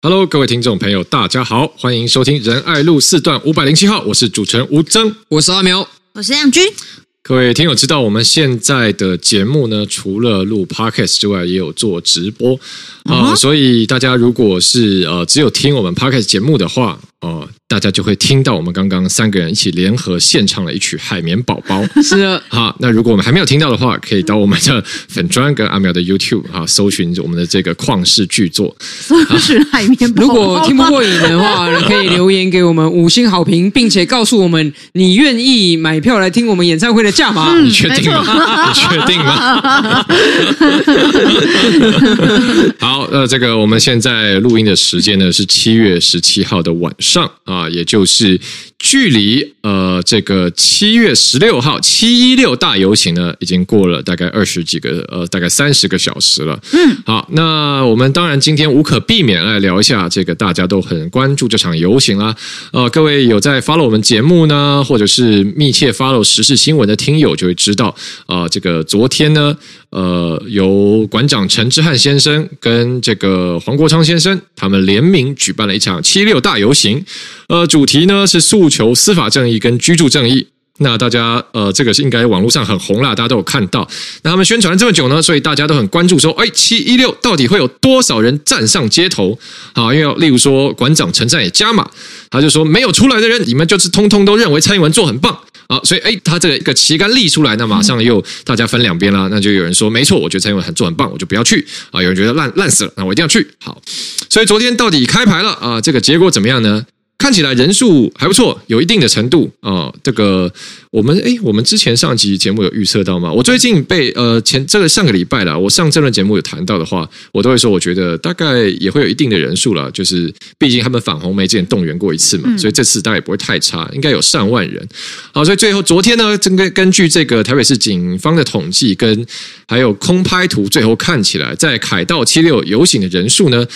Hello，各位听众朋友，大家好，欢迎收听仁爱路四段五百零七号，我是主持人吴征，我是阿苗，我是亮君。各位听友知道，我们现在的节目呢，除了录 Podcast 之外，也有做直播。啊、呃，所以大家如果是呃只有听我们 Podcast 节目的话，哦、呃。大家就会听到我们刚刚三个人一起联合献唱了一曲《海绵宝宝》。是的，好，那如果我们还没有听到的话，可以到我们的粉砖跟阿苗的 YouTube 啊，搜寻我们的这个旷世巨作。搜寻海绵宝宝。如果听不过瘾的话，可以留言给我们五星好评，并且告诉我们你愿意买票来听我们演唱会的价码。你确定吗？你确定吗？好，呃，这个我们现在录音的时间呢是七月十七号的晚上上。啊，也就是距离呃这个七月十六号七一六大游行呢，已经过了大概二十几个呃大概三十个小时了。嗯，好，那我们当然今天无可避免来聊一下这个大家都很关注这场游行啦。呃，各位有在 follow 我们节目呢，或者是密切 follow 时事新闻的听友就会知道，呃，这个昨天呢。呃，由馆长陈之汉先生跟这个黄国昌先生他们联名举办了一场七六大游行，呃，主题呢是诉求司法正义跟居住正义。那大家呃，这个是应该网络上很红啦，大家都有看到。那他们宣传了这么久呢，所以大家都很关注说，哎，七一六到底会有多少人站上街头？好，因为例如说馆长陈赞也加码，他就说没有出来的人，你们就是通通都认为蔡英文做很棒。好，所以哎，他这个一个旗杆立出来，那马上又大家分两边了。那就有人说，没错，我觉得蔡英文很做很棒，我就不要去啊。有人觉得烂烂死了，那我一定要去。好，所以昨天到底开牌了啊？这个结果怎么样呢？看起来人数还不错，有一定的程度啊、哦。这个我们诶，我们之前上集节目有预测到吗？我最近被呃前这个上个礼拜了，我上这轮节目有谈到的话，我都会说，我觉得大概也会有一定的人数了。就是毕竟他们反红媒之前动员过一次嘛，所以这次大概也不会太差，应该有上万人。好，所以最后昨天呢，根根据这个台北市警方的统计跟还有空拍图，最后看起来在凯道七六游行的人数呢。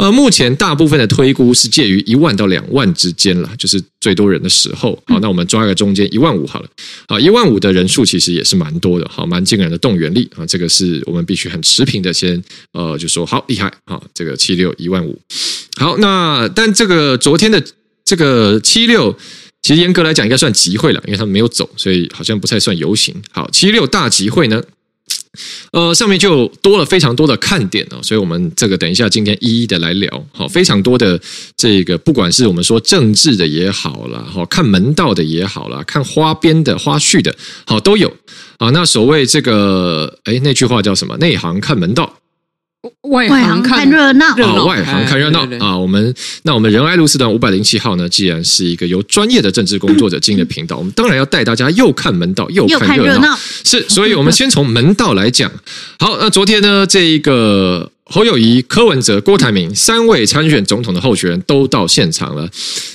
呃，目前大部分的推估是介于一万到两万之间了，就是最多人的时候。好，那我们抓一个中间一万五好了。好，一万五的人数其实也是蛮多的，好，蛮惊人的动员力啊。这个是我们必须很持平的先呃，就说好厉害啊，这个七六一万五。好，那但这个昨天的这个七六，其实严格来讲应该算集会了，因为他们没有走，所以好像不太算游行。好，七六大集会呢？呃，上面就多了非常多的看点哦，所以我们这个等一下今天一一的来聊。好，非常多的这个，不管是我们说政治的也好啦，好看门道的也好啦，看花边的花絮的，好都有啊。那所谓这个，哎，那句话叫什么？内行看门道。外行看热闹啊，外行看热闹啊！我们那我们仁爱路四段五百零七号呢，既然是一个由专业的政治工作者经营的频道，我们当然要带大家又看门道又看热闹。是，所以我们先从门道来讲。好，那昨天呢，这一个。侯友谊、柯文哲、郭台铭三位参选总统的候选人都到现场了，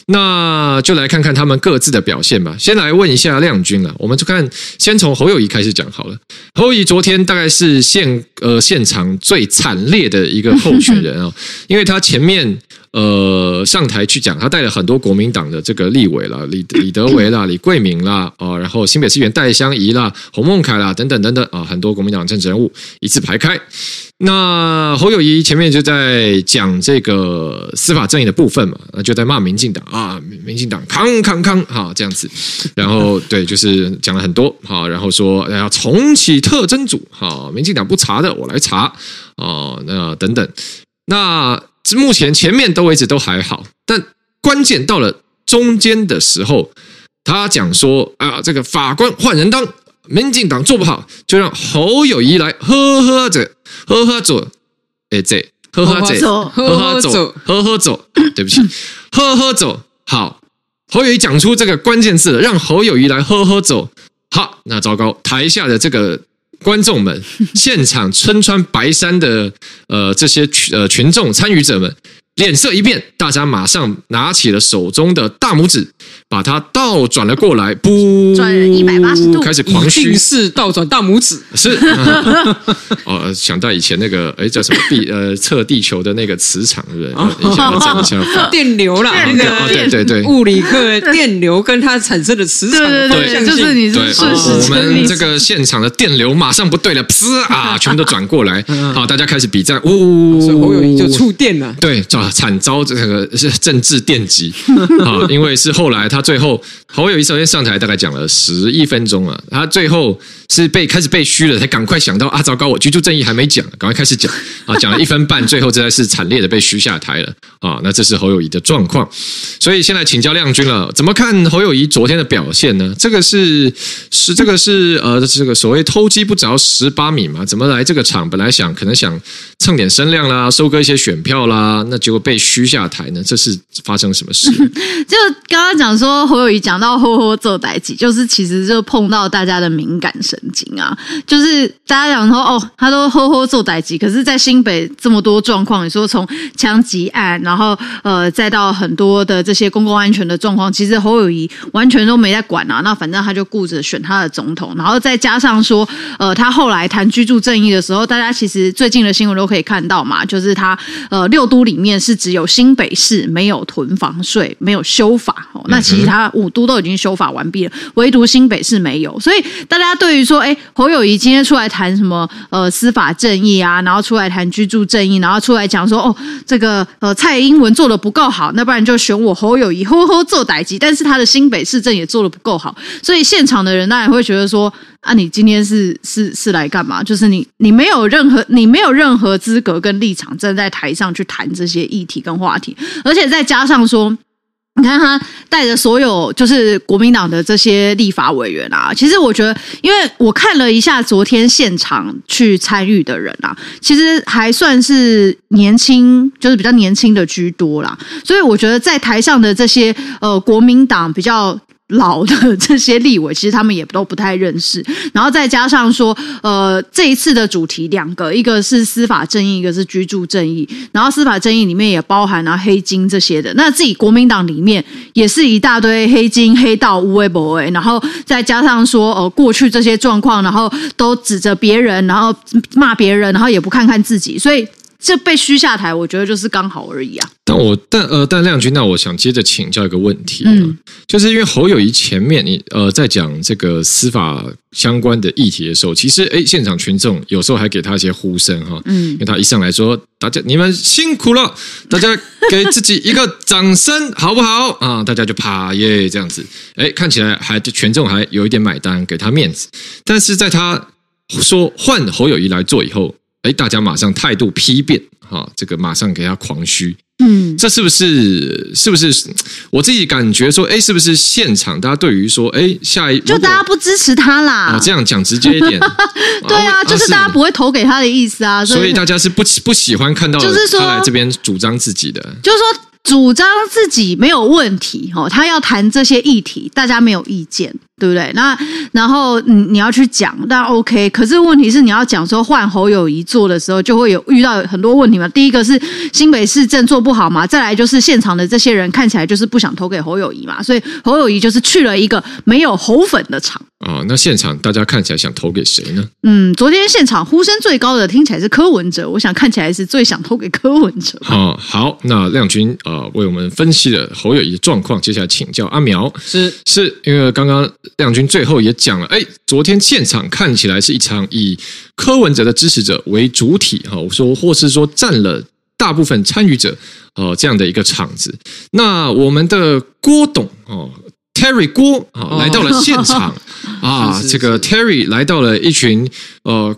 那就来看看他们各自的表现吧。先来问一下亮君了，我们就看先从侯友谊开始讲好了。侯友谊昨天大概是现呃现场最惨烈的一个候选人啊，因为他前面。呃，上台去讲，他带了很多国民党的这个立委啦，李李德维啦，李桂敏啦，啊，然后新北市议员戴香宜啦，洪孟凯啦，等等等等啊，很多国民党政治人物一字排开。那侯友谊前面就在讲这个司法正义的部分嘛，那就在骂民进党啊，民进党康康康哈这样子，然后对，就是讲了很多哈，然后说要重启特征组哈，民进党不查的我来查啊，那等等，那。目前前面都位置都还好，但关键到了中间的时候，他讲说啊，这个法官换人当，民进党做不好，就让侯友谊来呵呵着，呵呵走，哎这呵呵走，呵呵走，呵呵走，对不起，呵呵走，好，侯友谊讲出这个关键字了，让侯友谊来呵呵走，好，那糟糕，台下的这个。观众们，现场身穿白衫的呃这些群呃群众参与者们，脸色一变，大家马上拿起了手中的大拇指，把它倒转了过来，不转一百八十度，开始狂虚式倒转大拇指，是、啊、哦，想到以前那个哎叫什么地呃测地球的那个磁场，对不对？以前要讲一下电流啦，那个、哦，对对对，物理课电流跟它产生的磁场的对，对对，就是你是顺时我们这个现场的电流马上不对了，噗啊，全部都转过来，好，大家开始比战，呜，所以侯友宜就触电了，对，惨惨遭这个是政治电击。啊，因为是后来他。最后，侯友谊首先上台，大概讲了十一分钟啊，他最后是被开始被嘘了，才赶快想到啊，糟糕，我居住正义还没讲，赶快开始讲啊，讲了一分半，最后实在是惨烈的被嘘下台了啊。那这是侯友谊的状况，所以现在请教亮君了，怎么看侯友谊昨天的表现呢？这个是是这个是呃，这个所谓偷鸡不着十八米嘛？怎么来这个场？本来想可能想蹭点声量啦，收割一些选票啦，那结果被嘘下台呢？这是发生什么事？就刚刚讲说。说侯友宜讲到“呵呵做代志”，就是其实就碰到大家的敏感神经啊，就是大家讲说哦，他都“呵呵做代志”，可是，在新北这么多状况，你说从枪击案，然后呃，再到很多的这些公共安全的状况，其实侯友宜完全都没在管啊。那反正他就顾着选他的总统，然后再加上说，呃，他后来谈居住正义的时候，大家其实最近的新闻都可以看到嘛，就是他呃六都里面是只有新北市没有囤房税，没有修法哦，那其实。他五都都已经修法完毕了，唯独新北市没有，所以大家对于说，哎，侯友谊今天出来谈什么呃司法正义啊，然后出来谈居住正义，然后出来讲说，哦，这个呃蔡英文做的不够好，那不然就选我侯友谊，呵呵做代志，但是他的新北市政也做的不够好，所以现场的人当然会觉得说，啊，你今天是是是 来干嘛？就是你你没有任何你没有任何资格跟立场站在台上去谈这些议题跟话题，而且再加上说。你看他带着所有就是国民党的这些立法委员啊，其实我觉得，因为我看了一下昨天现场去参与的人啊，其实还算是年轻，就是比较年轻的居多啦，所以我觉得在台上的这些呃国民党比较。老的这些立委，其实他们也都不太认识。然后再加上说，呃，这一次的主题两个，一个是司法正义，一个是居住正义。然后司法正义里面也包含了黑金这些的。那自己国民党里面也是一大堆黑金、黑道、无为不为。然后再加上说，呃，过去这些状况，然后都指着别人，然后骂别人，然后也不看看自己，所以。这被虚下台，我觉得就是刚好而已啊。但我但呃但亮君，那我想接着请教一个问题，嗯，就是因为侯友谊前面你呃在讲这个司法相关的议题的时候，其实哎现场群众有时候还给他一些呼声哈，嗯，因为他一上来说大家你们辛苦了，大家给自己一个掌声好不好啊？大家就啪耶这样子，哎看起来还群众还有一点买单，给他面子。但是在他说换侯友谊来做以后。哎，大家马上态度批变，哈，这个马上给他狂嘘，嗯，这是不是？是不是？我自己感觉说，哎，是不是现场大家对于说，哎，下一就大家不支持他啦？哦，这样讲直接一点，对啊，就是大家不会投给他的意思啊，所以大家是不不喜欢看到就是说他来这边主张自己的，就是说主张自己没有问题，哦，他要谈这些议题，大家没有意见。对不对？那然后你你要去讲，那 OK。可是问题是，你要讲说换侯友谊做的时候，就会有遇到很多问题嘛。第一个是新北市政做不好嘛，再来就是现场的这些人看起来就是不想投给侯友谊嘛，所以侯友谊就是去了一个没有侯粉的场。哦，那现场大家看起来想投给谁呢？嗯，昨天现场呼声最高的听起来是柯文哲，我想看起来是最想投给柯文哲。哦，好，那亮君呃为我们分析了侯友谊的状况，接下来请教阿苗，是是因为刚刚。亮君最后也讲了，哎，昨天现场看起来是一场以柯文哲的支持者为主体，哈，我说或是说占了大部分参与者，呃，这样的一个场子。那我们的郭董哦，Terry 郭啊，来到了现场 啊，这个 Terry 来到了一群呃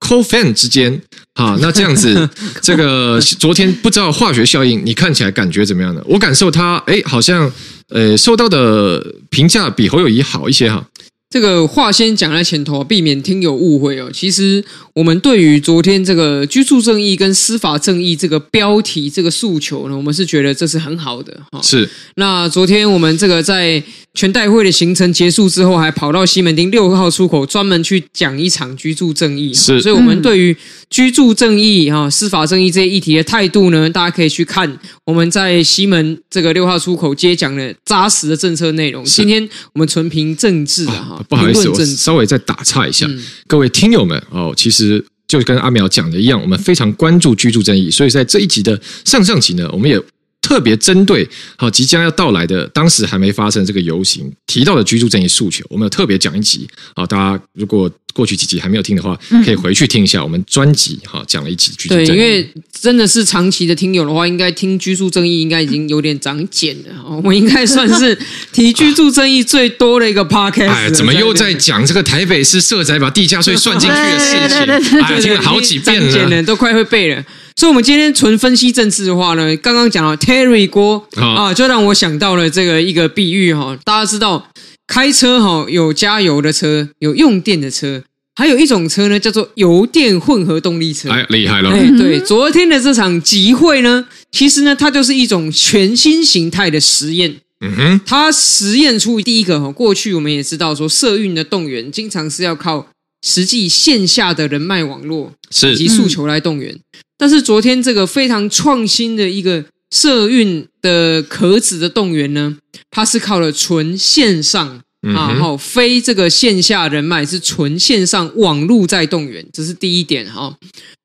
Co-Fan 之间啊，那这样子，这个昨天不知道化学效应，你看起来感觉怎么样呢？我感受他，哎，好像。呃，受到的评价比侯友谊好一些哈。这个话先讲在前头，避免听友误会哦。其实我们对于昨天这个居住正义跟司法正义这个标题这个诉求呢，我们是觉得这是很好的哈。是。那昨天我们这个在全代会的行程结束之后，还跑到西门町六号出口专门去讲一场居住正义。是。所以，我们对于居住正义哈、司法正义这些议题的态度呢，大家可以去看我们在西门这个六号出口接讲的扎实的政策内容。今天我们纯凭政治啊，哈，不好意思，我稍微再打岔一下，嗯、各位听友们哦，其实。就跟阿苗讲的一样，我们非常关注居住正义，所以在这一集的上上集呢，我们也特别针对好即将要到来的当时还没发生这个游行提到的居住正义诉求，我们有特别讲一集好，大家如果。过去几集还没有听的话，可以回去听一下我们专辑哈，讲了一集居住正义。对，因为真的是长期的听友的话，应该听居住正义应该已经有点长茧了。我们应该算是提居住正义最多的一个 podcast。哎，怎么又在讲这个台北市社宅把地价税算进去的事情？哎，听了好几遍了，都快会背了。所以，我们今天纯分析政治的话呢，刚刚讲到 Terry 郭啊，就让我想到了这个一个比喻哈，大家知道。开车哈，有加油的车，有用电的车，还有一种车呢，叫做油电混合动力车。哎，厉害了！哎，对，昨天的这场集会呢，其实呢，它就是一种全新形态的实验。嗯哼，它实验出第一个哈，过去我们也知道说，社运的动员经常是要靠实际线下的人脉网络以及诉求来动员，是但是昨天这个非常创新的一个。社运的壳子的动员呢，它是靠了纯线上、啊，好非这个线下人脉，是纯线上网络在动员，这是第一点哈。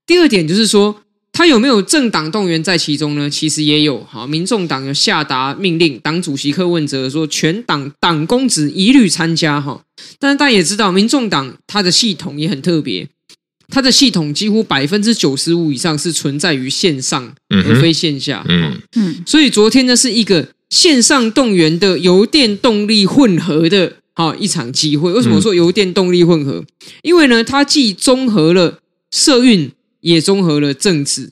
第二点就是说，它有没有政党动员在其中呢？其实也有哈，民众党有下达命令，党主席柯文哲说，全党党公职一律参加哈。但是大家也知道，民众党它的系统也很特别。它的系统几乎百分之九十五以上是存在于线上，而非线下。嗯嗯，所以昨天呢是一个线上动员的油电动力混合的哈一场机会。为什么说油电动力混合？因为呢，它既综合了社运，也综合了政治。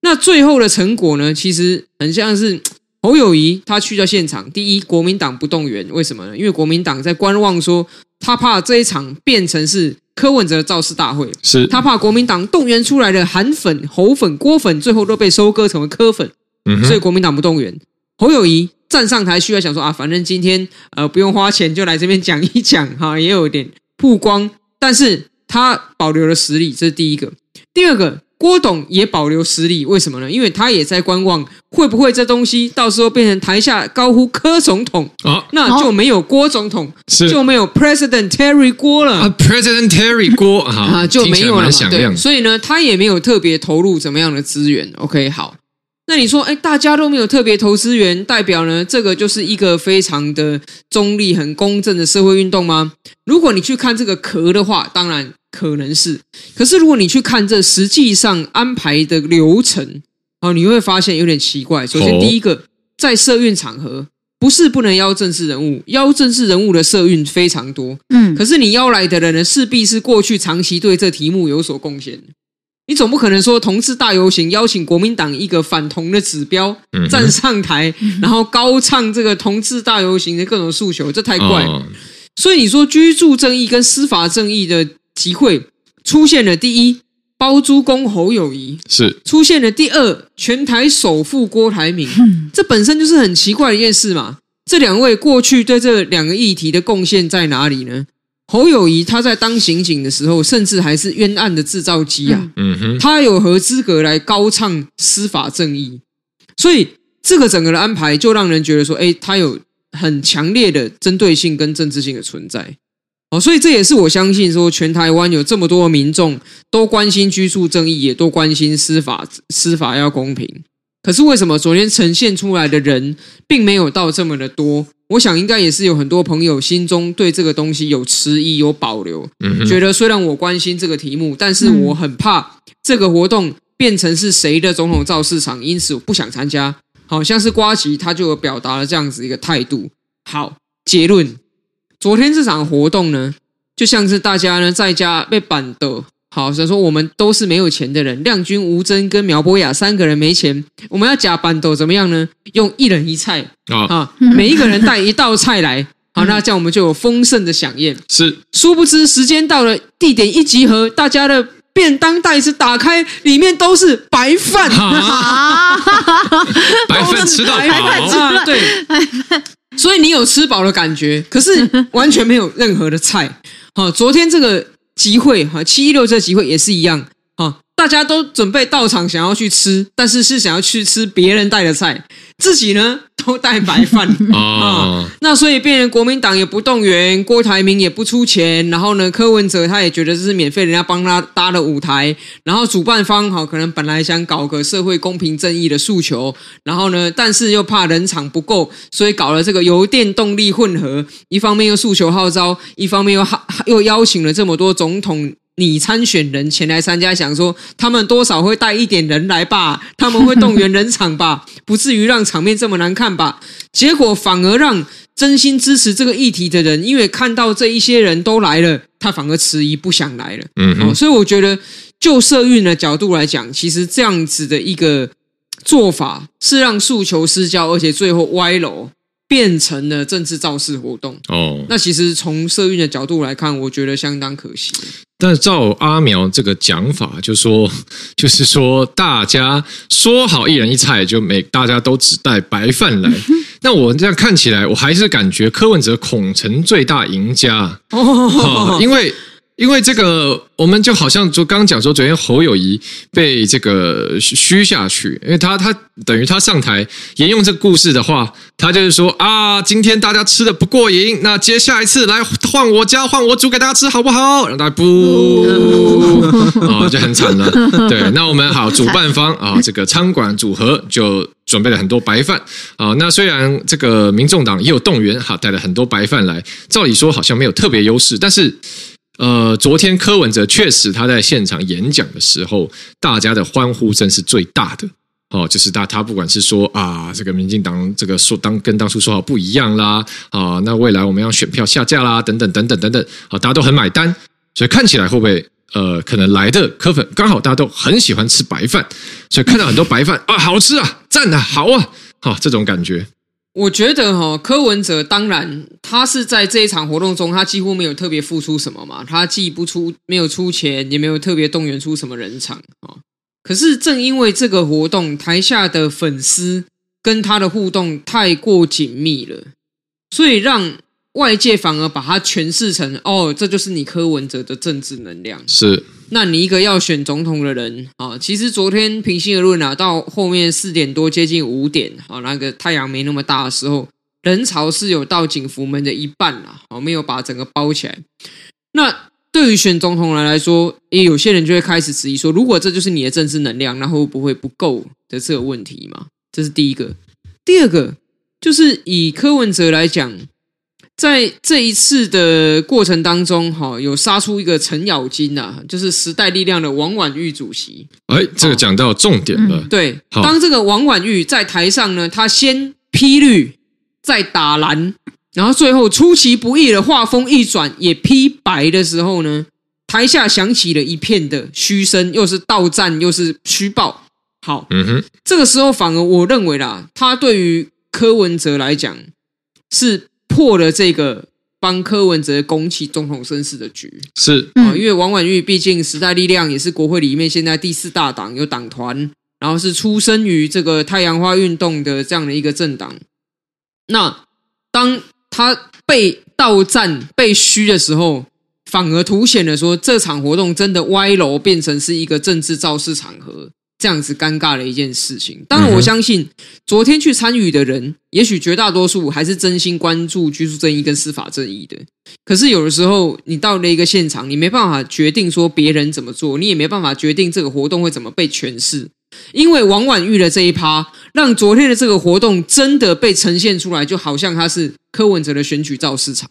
那最后的成果呢，其实很像是 侯友谊他去到现场。第一，国民党不动员，为什么呢？因为国民党在观望，说他怕这一场变成是。柯文哲造势大会，是他怕国民党动员出来的韩粉、侯粉、郭粉，最后都被收割成为柯粉，嗯、所以国民党不动员。侯友谊站上台，需要想说啊，反正今天呃不用花钱就来这边讲一讲哈，也有点曝光，但是他保留了实力，这是第一个。第二个。郭董也保留实力，为什么呢？因为他也在观望，会不会这东西到时候变成台下高呼柯总统啊，那就没有郭总统，是就没有 President Terry 郭了啊，President Terry 郭 啊，就没有了嘛。对，所以呢，他也没有特别投入怎么样的资源。OK，好，那你说，哎，大家都没有特别投资源，代表呢，这个就是一个非常的中立、很公正的社会运动吗？如果你去看这个壳的话，当然。可能是，可是如果你去看这实际上安排的流程，哦，你会发现有点奇怪。首先，第一个，在社运场合，不是不能邀政治人物，邀政治人物的社运非常多，嗯，可是你邀来的人呢，势必是过去长期对这题目有所贡献。你总不可能说同志大游行邀请国民党一个反同的指标站上台，然后高唱这个同志大游行的各种诉求，这太怪了。所以你说居住正义跟司法正义的。集会出现了第一包租公侯友谊，是出现了第二全台首富郭台铭，这本身就是很奇怪的一件事嘛。这两位过去对这两个议题的贡献在哪里呢？侯友谊他在当刑警的时候，甚至还是冤案的制造机啊，嗯哼，他有何资格来高唱司法正义？所以这个整个的安排就让人觉得说，哎，他有很强烈的针对性跟政治性的存在。哦，所以这也是我相信说，全台湾有这么多的民众都关心居住正义，也都关心司法司法要公平。可是为什么昨天呈现出来的人并没有到这么的多？我想应该也是有很多朋友心中对这个东西有迟疑、有保留，嗯，觉得虽然我关心这个题目，但是我很怕这个活动变成是谁的总统造市场，因此我不想参加。好像是瓜吉他就有表达了这样子一个态度。好，结论。昨天这场活动呢，就像是大家呢在家被板的，好，所以说我们都是没有钱的人。亮君、吴峥跟苗博雅三个人没钱，我们要假板斗怎么样呢？用一人一菜啊，啊每一个人带一道菜来，好，那这样我们就有丰盛的飨宴。是，殊不知时间到了，地点一集合，大家的便当袋子打开，里面都是白饭，白饭吃到饱啊！对，所以你有吃饱的感觉，可是完全没有任何的菜。好，昨天这个集会哈，七一六这个集会也是一样，大家都准备到场想要去吃，但是是想要去吃别人带的菜，自己呢？都带白饭啊、哦，那所以变成国民党也不动员，郭台铭也不出钱，然后呢，柯文哲他也觉得这是免费，人家帮他搭的舞台，然后主办方哈可能本来想搞个社会公平正义的诉求，然后呢，但是又怕人场不够，所以搞了这个油电动力混合，一方面又诉求号召，一方面又又邀请了这么多总统。你参选人前来参加，想说他们多少会带一点人来吧？他们会动员人场吧？不至于让场面这么难看吧？结果反而让真心支持这个议题的人，因为看到这一些人都来了，他反而迟疑不想来了。嗯、哦，所以我觉得就社运的角度来讲，其实这样子的一个做法是让诉求失焦，而且最后歪楼。变成了政治造势活动哦，那其实从社运的角度来看，我觉得相当可惜。但是照阿苗这个讲法，就说 就是说，大家说好一人一菜，就每大家都只带白饭来。那我这样看起来，我还是感觉柯文哲恐成最大赢家哦，因为。因为这个，我们就好像就刚刚讲说，昨天侯友谊被这个虚下去，因为他他等于他上台沿用这个故事的话，他就是说啊，今天大家吃的不过瘾，那接下一次来换我家，换我煮给大家吃好不好？让大家不哦，就很惨了。对，那我们好，主办方啊，这个餐馆组合就准备了很多白饭啊。那虽然这个民众党也有动员，哈，带了很多白饭来，照理说好像没有特别优势，但是。呃，昨天柯文哲确实他在现场演讲的时候，大家的欢呼声是最大的哦。就是他他不管是说啊，这个民进党这个说当跟当初说好不一样啦啊，那未来我们要选票下架啦，等等等等等等啊，大家都很买单，所以看起来会不会呃，可能来的柯粉刚好大家都很喜欢吃白饭，所以看到很多白饭啊，好吃啊，赞啊，好啊，好这种感觉。我觉得哈，柯文哲当然他是在这一场活动中，他几乎没有特别付出什么嘛，他既不出，没有出钱，也没有特别动员出什么人场啊。可是正因为这个活动，台下的粉丝跟他的互动太过紧密了，所以让外界反而把它诠释成哦，这就是你柯文哲的政治能量是。那你一个要选总统的人啊，其实昨天平心而论啊，到后面四点多接近五点啊，那个太阳没那么大的时候，人潮是有到景福门的一半了，啊，没有把整个包起来。那对于选总统人来说，也有些人就会开始质疑说，如果这就是你的政治能量，那会不会不够的这个问题嘛？这是第一个。第二个就是以柯文哲来讲。在这一次的过程当中，哈，有杀出一个程咬金呐，就是时代力量的王婉玉主席。哎，这个讲到重点了。对，当这个王婉玉在台上呢，他先批绿，再打蓝，然后最后出其不意的画风一转，也批白的时候呢，台下响起了一片的嘘声，又是倒站，又是嘘爆。好，嗯哼，这个时候反而我认为啦，他对于柯文哲来讲是。破了这个帮柯文哲拱起总统身世的局是啊，因为王婉玉毕竟时代力量也是国会里面现在第四大党，有党团，然后是出生于这个太阳花运动的这样的一个政党。那当他被到站、被嘘的时候，反而凸显了说这场活动真的歪楼，变成是一个政治造势场合。这样子尴尬的一件事情，当然我相信昨天去参与的人，也许绝大多数还是真心关注居住正义跟司法正义的。可是有的时候，你到了一个现场，你没办法决定说别人怎么做，你也没办法决定这个活动会怎么被诠释，因为王婉玉的这一趴，让昨天的这个活动真的被呈现出来，就好像他是柯文哲的选举造势场。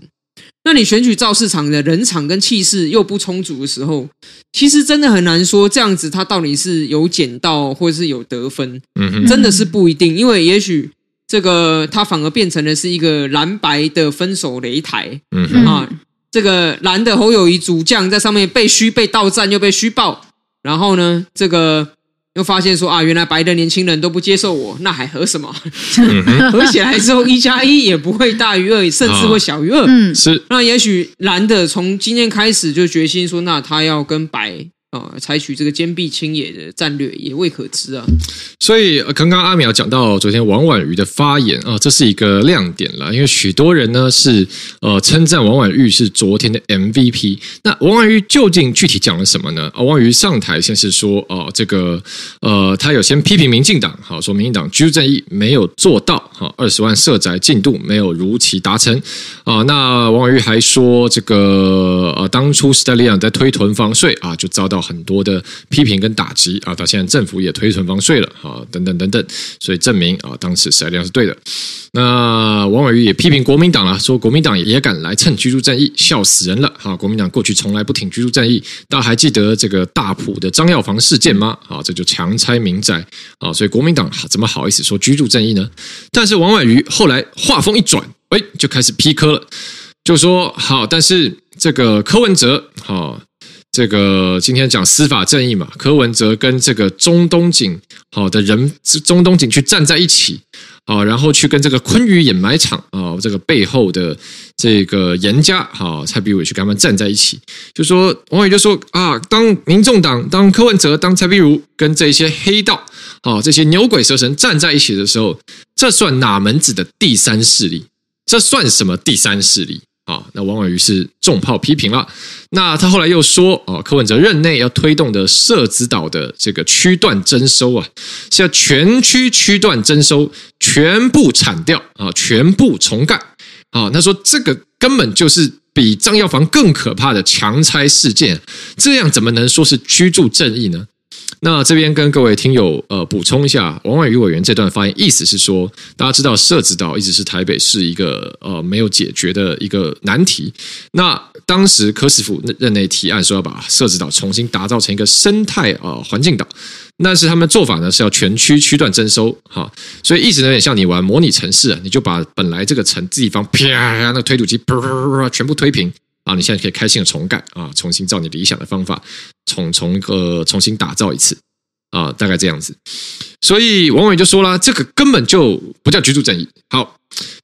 那你选举造市场的人场跟气势又不充足的时候，其实真的很难说这样子他到底是有捡到或者是有得分，真的是不一定，因为也许这个他反而变成了是一个蓝白的分手擂台，啊，这个蓝的侯友谊主将在上面被虚被倒赞又被虚爆，然后呢这个。又发现说啊，原来白的年轻人都不接受我，那还合什么？合起来之后一加一也不会大于二，甚至会小于二。嗯，是。那也许蓝的从今天开始就决心说，那他要跟白啊，采取这个坚壁清野的战略也未可知啊。所以刚刚阿苗讲到昨天王婉瑜的发言啊，这是一个亮点了，因为许多人呢是呃称赞王婉瑜是昨天的 MVP。那王婉瑜究竟具体讲了什么呢？啊，王婉瑜上台先是说哦，这个呃，他有先批评民进党，好说民进党居住正义没有做到，好二十万社宅进度没有如期达成啊。那王婉瑜还说这个呃，当初时代力量在推囤房税啊，就遭到。很多的批评跟打击啊，到现在政府也推存房税了啊，等等等等，所以证明啊，当时时代力量是对的。那王婉瑜也批评国民党了，说国民党也敢来蹭居住正义，笑死人了！哈，国民党过去从来不挺居住正义，大家还记得这个大埔的张药房事件吗？啊，这就强拆民宅啊，所以国民党怎么好意思说居住正义呢？但是王婉瑜后来话锋一转，哎，就开始批柯了，就说好，但是这个柯文哲哈。这个今天讲司法正义嘛，柯文哲跟这个中东锦好的人，中东锦去站在一起啊，然后去跟这个昆宇掩埋场啊，这个背后的这个严家哈蔡壁如去跟他们站在一起，就说王伟就说啊，当民众党、当柯文哲、当蔡壁如跟这些黑道啊这些牛鬼蛇神站在一起的时候，这算哪门子的第三势力？这算什么第三势力？啊，那王婉瑜是重炮批评了。那他后来又说，哦，柯文哲任内要推动的社子岛的这个区段征收啊，是要全区区段征收，全部铲掉啊，全部重盖啊。他说这个根本就是比张药房更可怕的强拆事件，这样怎么能说是居住正义呢？那这边跟各位听友呃补充一下，王婉瑜委员这段发言意思是说，大家知道社子岛一直是台北市一个呃没有解决的一个难题。那当时柯市府任内提案说要把社子岛重新打造成一个生态啊环境岛，但是他们做法呢是要全区区段征收哈，所以意思有点像你玩模拟城市啊，你就把本来这个城地方啪那推土机啪啪啪全部推平。啊，你现在可以开心的重盖啊，重新照你理想的方法重从一个重新打造一次啊，大概这样子。所以王婉瑜就说啦，这个根本就不叫居住正义。好，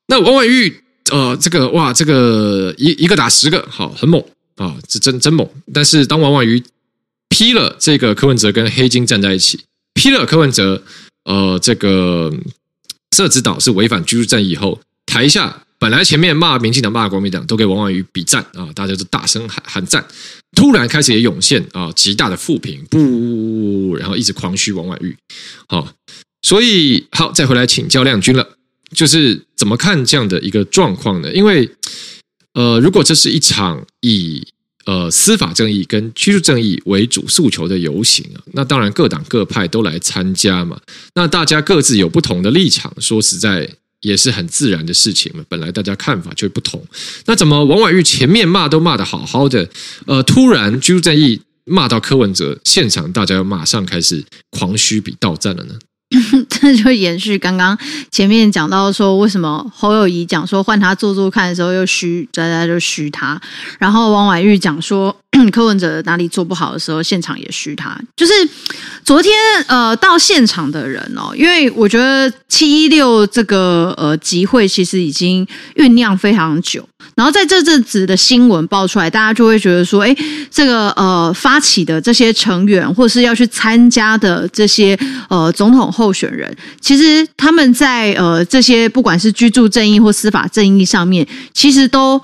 那王婉瑜呃，这个哇，这个一一个打十个，好，很猛啊，这真真猛。但是当王婉瑜批了这个柯文哲跟黑金站在一起，批了柯文哲呃，这个设置岛是违反居住正义以后，台下。本来前面骂民进党、骂国民党，都给王婉瑜比赞啊，大家都大声喊喊赞。突然开始也涌现啊，极大的负评，不，然后一直狂嘘王婉瑜。好，所以好，再回来请教亮君了，就是怎么看这样的一个状况呢？因为呃，如果这是一场以呃司法正义跟居住正义为主诉求的游行啊，那当然各党各派都来参加嘛，那大家各自有不同的立场，说实在。也是很自然的事情嘛，本来大家看法就不同，那怎么王婉玉前面骂都骂得好好的，呃，突然朱正义骂到柯文哲，现场大家又马上开始狂嘘比到站了呢？这就延续刚刚前面讲到说，为什么侯友谊讲说换他做做看的时候又虚，大家就虚他，然后王婉玉讲说柯文哲哪里做不好的时候，现场也虚他。就是昨天呃到现场的人哦，因为我觉得七一六这个呃集会其实已经酝酿非常久。然后在这阵子的新闻爆出来，大家就会觉得说，哎，这个呃发起的这些成员，或是要去参加的这些呃总统候选人，其实他们在呃这些不管是居住正义或司法正义上面，其实都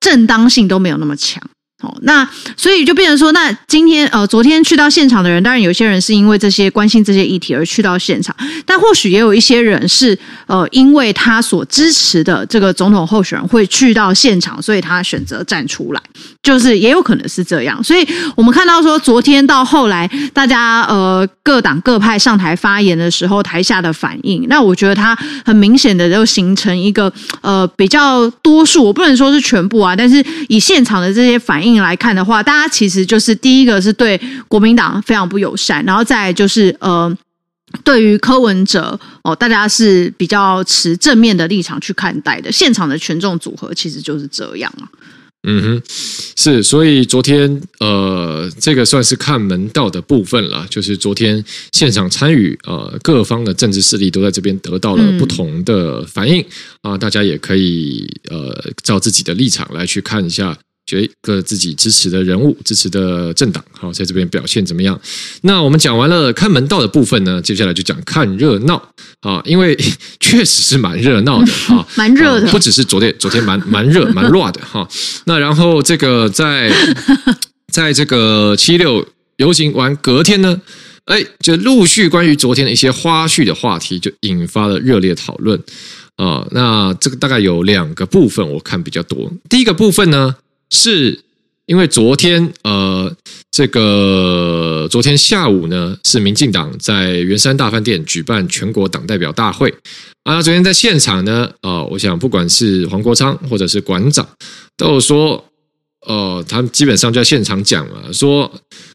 正当性都没有那么强。哦，那所以就变成说，那今天呃，昨天去到现场的人，当然有些人是因为这些关心这些议题而去到现场，但或许也有一些人是呃，因为他所支持的这个总统候选人会去到现场，所以他选择站出来，就是也有可能是这样。所以我们看到说，昨天到后来，大家呃各党各派上台发言的时候，台下的反应，那我觉得他很明显的就形成一个呃比较多数，我不能说是全部啊，但是以现场的这些反应。来看的话，大家其实就是第一个是对国民党非常不友善，然后再就是呃，对于柯文哲哦，大家是比较持正面的立场去看待的。现场的群众组合其实就是这样啊。嗯哼，是，所以昨天呃，这个算是看门道的部分了，就是昨天现场参与呃各方的政治势力都在这边得到了不同的反应啊，大家也可以呃照自己的立场来去看一下。觉得各自己支持的人物、支持的政党，好，在这边表现怎么样？那我们讲完了看门道的部分呢，接下来就讲看热闹啊，因为 确实是蛮热闹的 啊，蛮热的，不只是昨天，昨天蛮蛮热、蛮乱的哈。那然后这个在 在这个七六游行完隔天呢，哎，就陆续关于昨天的一些花絮的话题，就引发了热烈讨论。啊、哦，那这个大概有两个部分，我看比较多。第一个部分呢，是因为昨天，呃，这个昨天下午呢，是民进党在圆山大饭店举办全国党代表大会啊。昨天在现场呢，啊、呃，我想不管是黄国昌或者是馆长，都有说，呃，他们基本上就在现场讲了，说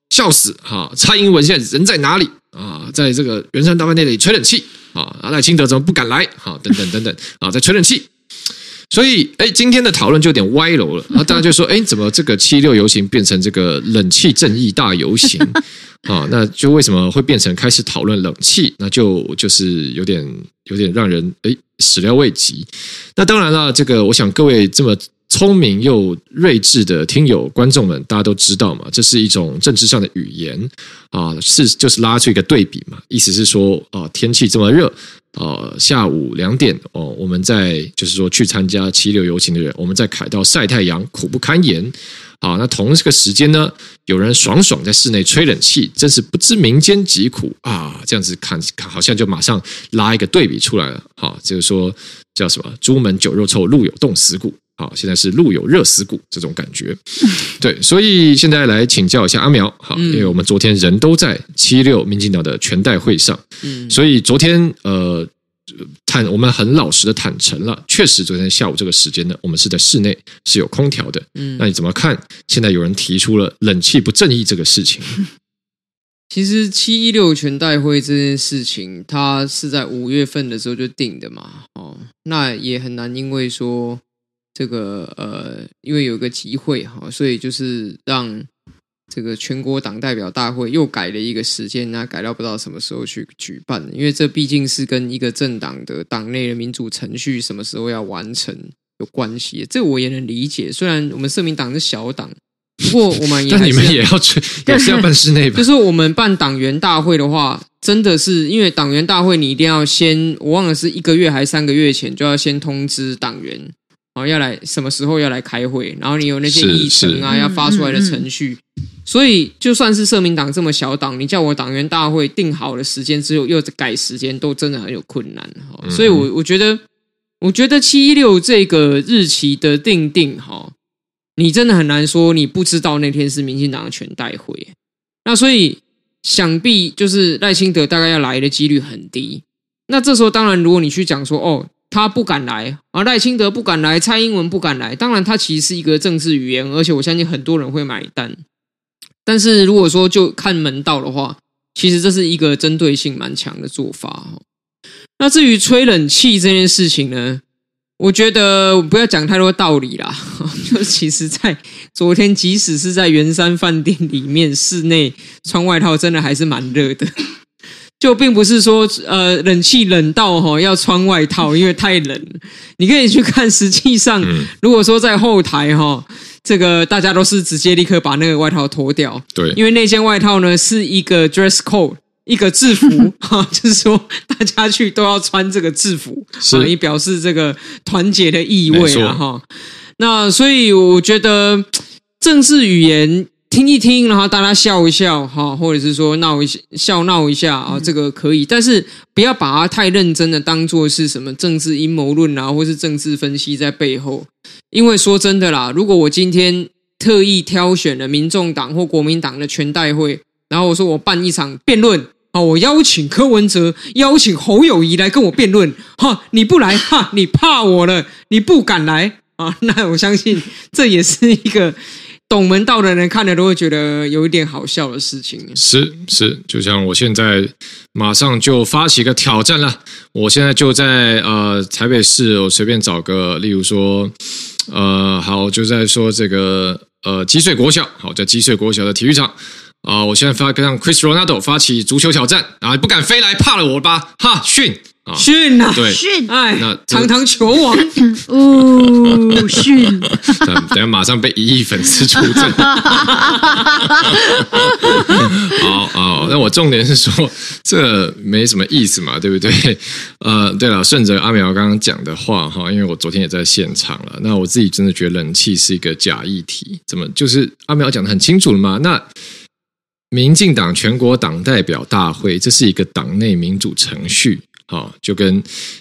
笑死哈，蔡英文现在人在哪里啊？在这个圆山大饭店里吹冷气。啊，赖清德怎么不敢来？好，等等等等啊，在吹冷气。所以，哎，今天的讨论就有点歪楼了。啊，大家就说，哎，怎么这个七六游行变成这个冷气正义大游行？啊，那就为什么会变成开始讨论冷气？那就就是有点有点让人哎始料未及。那当然了，这个我想各位这么。聪明又睿智的听友观众们，大家都知道嘛，这是一种政治上的语言啊，是就是拉出一个对比嘛，意思是说啊，天气这么热，呃，下午两点哦，我们在就是说去参加七六游行的人，我们在凯道晒太阳，苦不堪言啊。那同这个时间呢，有人爽爽在室内吹冷气，真是不知民间疾苦啊。这样子看看，好像就马上拉一个对比出来了，哈，就是说叫什么“朱门酒肉臭，路有冻死骨”。好，现在是路有热死骨这种感觉，对，所以现在来请教一下阿苗，好，因为我们昨天人都在七六民进党的全代会上，嗯，所以昨天呃坦我们很老实的坦诚了，确实昨天下午这个时间呢，我们是在室内是有空调的，嗯，那你怎么看？现在有人提出了冷气不正义这个事情，其实七一六全代会这件事情，它是在五月份的时候就定的嘛，哦，那也很难因为说。这个呃，因为有个集会哈，所以就是让这个全国党代表大会又改了一个时间，那改到不知道什么时候去举办。因为这毕竟是跟一个政党的党内的民主程序什么时候要完成有关系。这我也能理解，虽然我们社民党是小党，不过我们也 但你们也要去，也是要办室内吧？就是我们办党员大会的话，真的是因为党员大会你一定要先，我忘了是一个月还是三个月前就要先通知党员。哦，要来什么时候要来开会？然后你有那些议程啊，要发出来的程序。所以就算是社民党这么小党，你叫我党员大会定好了时间之后又改时间，都真的很有困难。哈所以我我觉得，我觉得七一六这个日期的定定，哈，你真的很难说你不知道那天是民进党的全代会。那所以想必就是赖清德大概要来的几率很低。那这时候当然，如果你去讲说，哦。他不敢来啊，赖清德不敢来，蔡英文不敢来。当然，他其实是一个政治语言，而且我相信很多人会买单。但是如果说就看门道的话，其实这是一个针对性蛮强的做法。那至于吹冷气这件事情呢，我觉得我不要讲太多道理啦。就其实，在昨天，即使是在圆山饭店里面，室内穿外套，真的还是蛮热的。就并不是说，呃，冷气冷到哈要穿外套，因为太冷。你可以去看，实际上，如果说在后台哈，这个大家都是直接立刻把那个外套脱掉。对，因为那件外套呢是一个 dress code，一个制服 哈，就是说大家去都要穿这个制服，是以表示这个团结的意味啊哈。那所以我觉得政治语言。听一听，然后大家笑一笑，哈，或者是说闹一笑，笑闹一下啊，这个可以，但是不要把它太认真的当做是什么政治阴谋论啊，或是政治分析在背后。因为说真的啦，如果我今天特意挑选了民众党或国民党的全代会，然后我说我办一场辩论啊，我邀请柯文哲、邀请侯友谊来跟我辩论，哈，你不来，哈，你怕我了，你不敢来啊，那我相信这也是一个。懂门道的人看了都会觉得有一点好笑的事情。是是，就像我现在马上就发起个挑战了。我现在就在呃台北市，我随便找个，例如说呃好，就在说这个呃积水国小，好，在积水国小的体育场啊、我现在发跟 Chris Ronaldo 发起足球挑战啊，不敢飞来，怕了我吧？哈逊啊，训呐，对，训，哎，那堂堂球王，哦，训，等下马上被一亿粉丝出征。好好，那我重点是说，这没什么意思嘛，对不对？呃，对了，顺着阿苗刚刚讲的话哈，因为我昨天也在现场了，那我自己真的觉得冷气是一个假议题，怎么就是阿苗讲的很清楚了嘛？那民进党全国党代表大会，这是一个党内民主程序。啊，就跟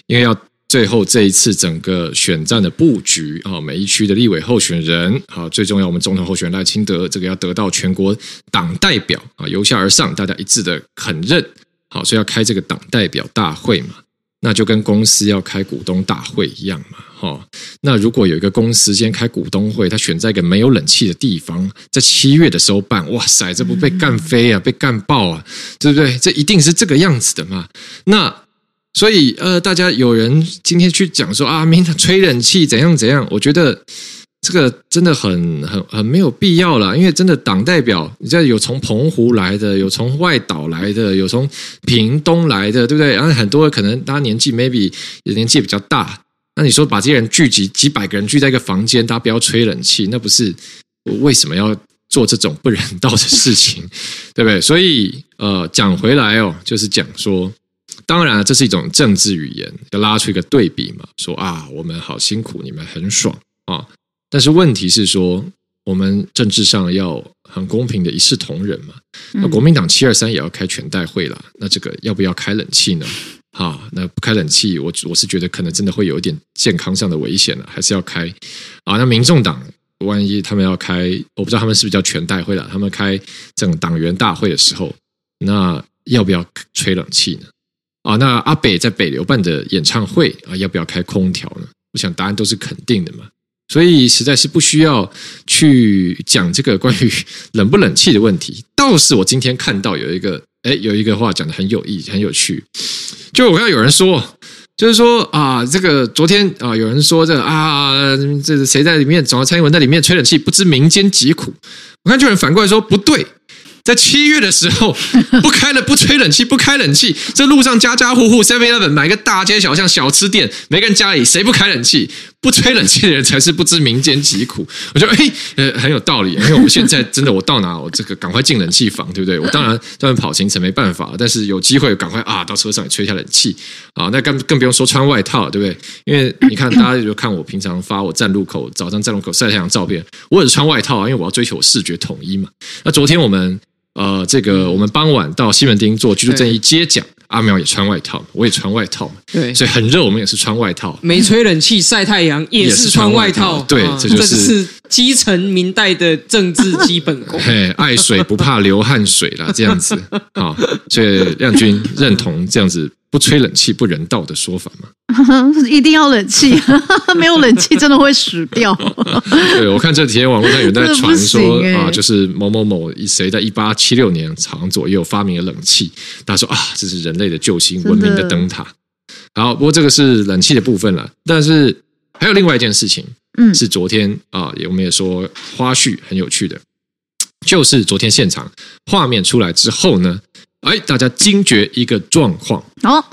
因为要最后这一次整个选战的布局啊，每一区的立委候选人啊，最重要我们总统候选人赖清德这个要得到全国党代表啊，由下而上大家一致的肯认，好，所以要开这个党代表大会嘛，那就跟公司要开股东大会一样嘛，哈，那如果有一个公司今天开股东会，他选在一个没有冷气的地方，在七月的时候办，哇塞，这不被干飞啊，被干爆啊，对不对？这一定是这个样子的嘛，那。所以，呃，大家有人今天去讲说啊，明天吹冷气怎样怎样？我觉得这个真的很很很没有必要了，因为真的党代表，你知道有从澎湖来的，有从外岛来的，有从屏东来的，对不对？然后很多可能大家年纪 maybe 年纪也比较大，那你说把这些人聚集几百个人聚在一个房间，大家不要吹冷气，那不是为什么要做这种不人道的事情，对不对？所以，呃，讲回来哦，就是讲说。当然，这是一种政治语言，要拉出一个对比嘛，说啊，我们好辛苦，你们很爽啊。但是问题是说，我们政治上要很公平的一视同仁嘛。那国民党七二三也要开全代会了，那这个要不要开冷气呢？啊，那不开冷气，我我是觉得可能真的会有一点健康上的危险了，还是要开啊。那民众党万一他们要开，我不知道他们是不是叫全代会了，他们开这种党员大会的时候，那要不要吹冷气呢？啊，那阿北在北流办的演唱会啊，要不要开空调呢？我想答案都是肯定的嘛。所以实在是不需要去讲这个关于 冷不冷气的问题。倒是我今天看到有一个，哎，有一个话讲得很有意义、很有趣。就我看到有人说，就是说啊，这个昨天啊，有人说这个啊，这是谁在里面？总要蔡英文在里面吹冷气，不知民间疾苦。我看就有人反过来说，不对。在七月的时候，不开了，不吹冷气，不开冷气，这路上家家户户 Seven Eleven 买个大街小巷小吃店，每个人家里谁不开冷气？不吹冷气的人才是不知民间疾苦。我觉得哎，呃，很有道理，因为我现在真的，我到哪我这个赶快进冷气房，对不对？我当然 当然跑行程没办法，但是有机会赶快啊，到车上也吹一下冷气啊。那更更不用说穿外套，对不对？因为你看，大家就看我平常发我站路口早上站路口晒太阳照片，我也是穿外套啊，因为我要追求视觉统一嘛。那昨天我们。呃，这个我们傍晚到西门町做居住正义接讲，阿苗也穿外套，我也穿外套，对，所以很热，我们也是穿外套，没吹冷气晒太阳也是穿外套，对，这就是基层明代的政治基本功。嘿，爱水不怕流汗水啦，这样子，好，所以亮君认同这样子。不吹冷气不人道的说法吗？一定要冷气，没有冷气真的会死掉。对，我看这几天网络上有人在传说啊，就是某某某谁在一八七六年长左右发明了冷气，他说啊，这是人类的救星，文明的灯塔。好，不过这个是冷气的部分了，但是还有另外一件事情，嗯，是昨天啊，我们也说花絮很有趣的，就是昨天现场画面出来之后呢。哎，大家惊觉一个状况哦，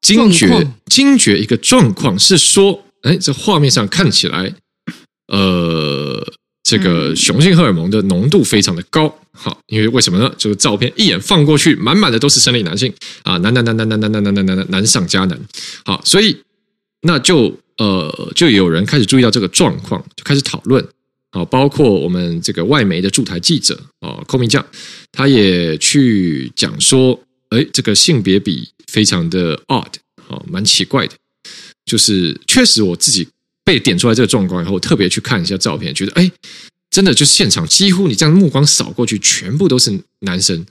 惊觉惊觉一个状况是说，哎，这画面上看起来，呃，这个雄性荷尔蒙的浓度非常的高，好，因为为什么呢？这个照片一眼放过去，满满的都是生理男性啊，男男男男男男男男男男男男上加难，好，所以那就呃，就有人开始注意到这个状况，就开始讨论。啊，包括我们这个外媒的驻台记者啊，寇明将，他也去讲说，哎，这个性别比非常的 odd，啊，蛮奇怪的。就是确实我自己被点出来这个状况以后，特别去看一下照片，觉得哎，真的就现场几乎你这样目光扫过去，全部都是男生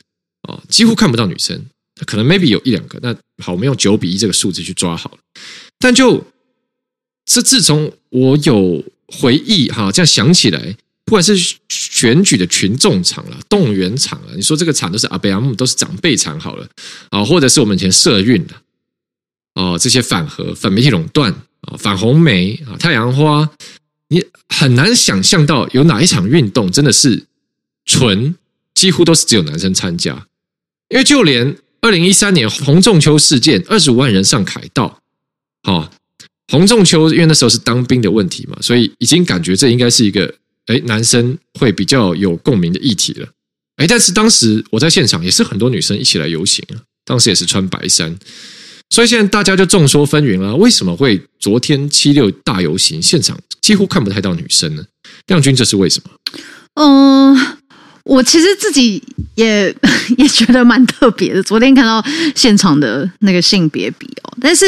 啊，几乎看不到女生，可能 maybe 有一两个。那好，我们用九比一这个数字去抓好了。但就这自从我有。回忆哈，这样想起来，不管是选举的群众场了、动员场了，你说这个场都是阿贝阿姆，都是长辈场好了啊，或者是我们以前社运的哦，这些反核、反媒体垄断啊、反红梅啊、太阳花，你很难想象到有哪一场运动真的是纯，几乎都是只有男生参加，因为就连二零一三年洪仲秋事件，二十五万人上凯道。好，洪仲秋因为那时候是当兵的问题嘛，所以已经感觉这应该是一个诶男生会比较有共鸣的议题了。诶但是当时我在现场也是很多女生一起来游行啊，当时也是穿白衫，所以现在大家就众说纷纭了。为什么会昨天七六大游行现场几乎看不太到女生呢？亮君，这是为什么？嗯。我其实自己也 也觉得蛮特别的。昨天看到现场的那个性别比哦，但是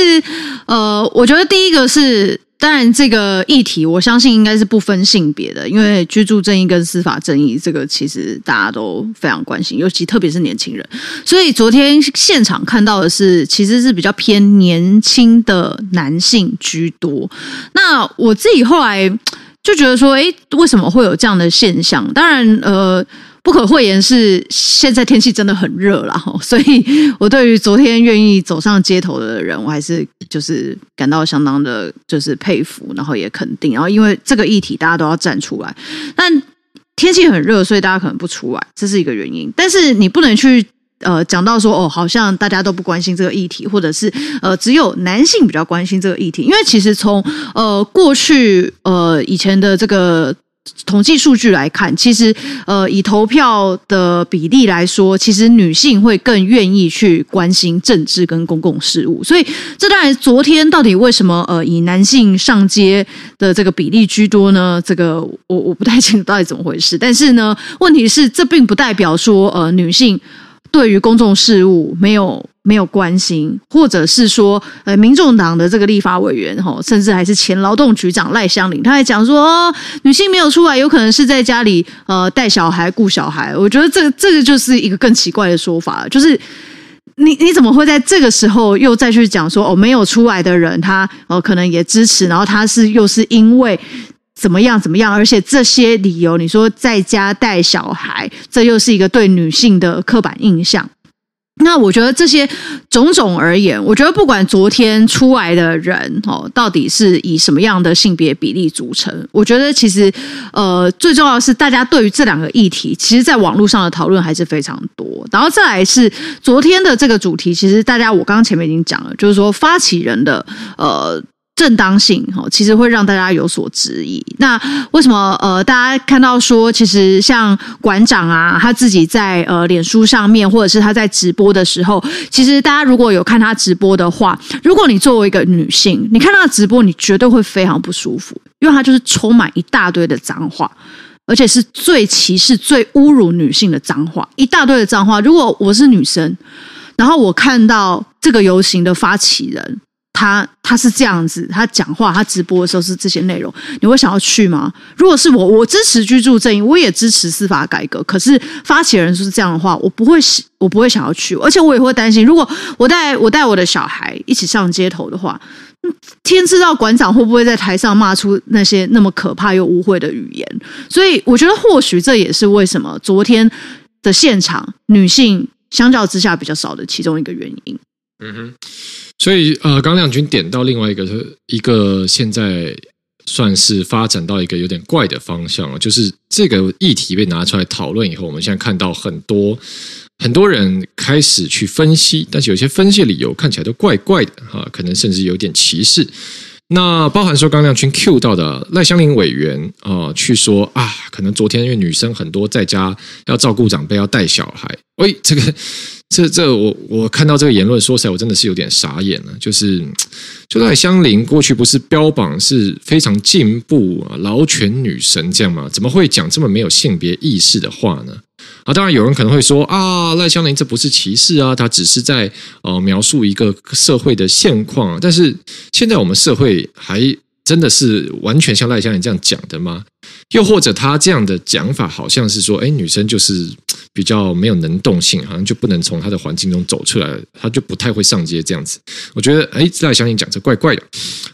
呃，我觉得第一个是，当然这个议题，我相信应该是不分性别的，因为居住正义跟司法正义这个其实大家都非常关心，尤其特别是年轻人。所以昨天现场看到的是，其实是比较偏年轻的男性居多。那我自己后来。就觉得说，诶，为什么会有这样的现象？当然，呃，不可讳言是现在天气真的很热了，所以我对于昨天愿意走上街头的人，我还是就是感到相当的，就是佩服，然后也肯定。然后因为这个议题，大家都要站出来，但天气很热，所以大家可能不出来，这是一个原因。但是你不能去。呃，讲到说哦，好像大家都不关心这个议题，或者是呃，只有男性比较关心这个议题。因为其实从呃过去呃以前的这个统计数据来看，其实呃以投票的比例来说，其实女性会更愿意去关心政治跟公共事务。所以这当然，昨天到底为什么呃以男性上街的这个比例居多呢？这个我我不太清楚到底怎么回事。但是呢，问题是这并不代表说呃女性。对于公众事务没有没有关心，或者是说，呃，民众党的这个立法委员哈，甚至还是前劳动局长赖香林，他还讲说，哦，女性没有出来，有可能是在家里呃带小孩顾小孩。我觉得这个这个就是一个更奇怪的说法，就是你你怎么会在这个时候又再去讲说，哦，没有出来的人他哦可能也支持，然后他是又是因为。怎么样？怎么样？而且这些理由，你说在家带小孩，这又是一个对女性的刻板印象。那我觉得这些种种而言，我觉得不管昨天出来的人哦，到底是以什么样的性别比例组成，我觉得其实呃，最重要的是大家对于这两个议题，其实在网络上的讨论还是非常多。然后再来是昨天的这个主题，其实大家我刚刚前面已经讲了，就是说发起人的呃。正当性哈，其实会让大家有所质疑。那为什么呃，大家看到说，其实像馆长啊，他自己在呃脸书上面，或者是他在直播的时候，其实大家如果有看他直播的话，如果你作为一个女性，你看他的直播，你绝对会非常不舒服，因为他就是充满一大堆的脏话，而且是最歧视、最侮辱女性的脏话，一大堆的脏话。如果我是女生，然后我看到这个游行的发起人。他他是这样子，他讲话，他直播的时候是这些内容，你会想要去吗？如果是我，我支持居住正义，我也支持司法改革。可是发起人是这样的话，我不会，我不会想要去，而且我也会担心，如果我带我带我的小孩一起上街头的话，天知道馆长会不会在台上骂出那些那么可怕又污秽的语言。所以我觉得，或许这也是为什么昨天的现场女性相较之下比较少的其中一个原因。嗯哼。所以，呃，刚亮君点到另外一个，一个现在算是发展到一个有点怪的方向了，就是这个议题被拿出来讨论以后，我们现在看到很多很多人开始去分析，但是有些分析理由看起来都怪怪的哈，可能甚至有点歧视。那包含说刚亮君 Q 到的赖香林委员啊，去说啊，可能昨天因为女生很多在家要照顾长辈，要带小孩，喂，这个。这这我我看到这个言论，说起来我真的是有点傻眼了。就是，就赖香伶过去不是标榜是非常进步啊、劳权女神这样吗？怎么会讲这么没有性别意识的话呢？啊，当然有人可能会说啊，赖香林这不是歧视啊，她只是在呃描述一个社会的现况。但是现在我们社会还真的是完全像赖香伶这样讲的吗？又或者他这样的讲法，好像是说，哎，女生就是。比较没有能动性，好像就不能从她的环境中走出来，她就不太会上街这样子。我觉得，哎，赖香伶讲这怪怪的。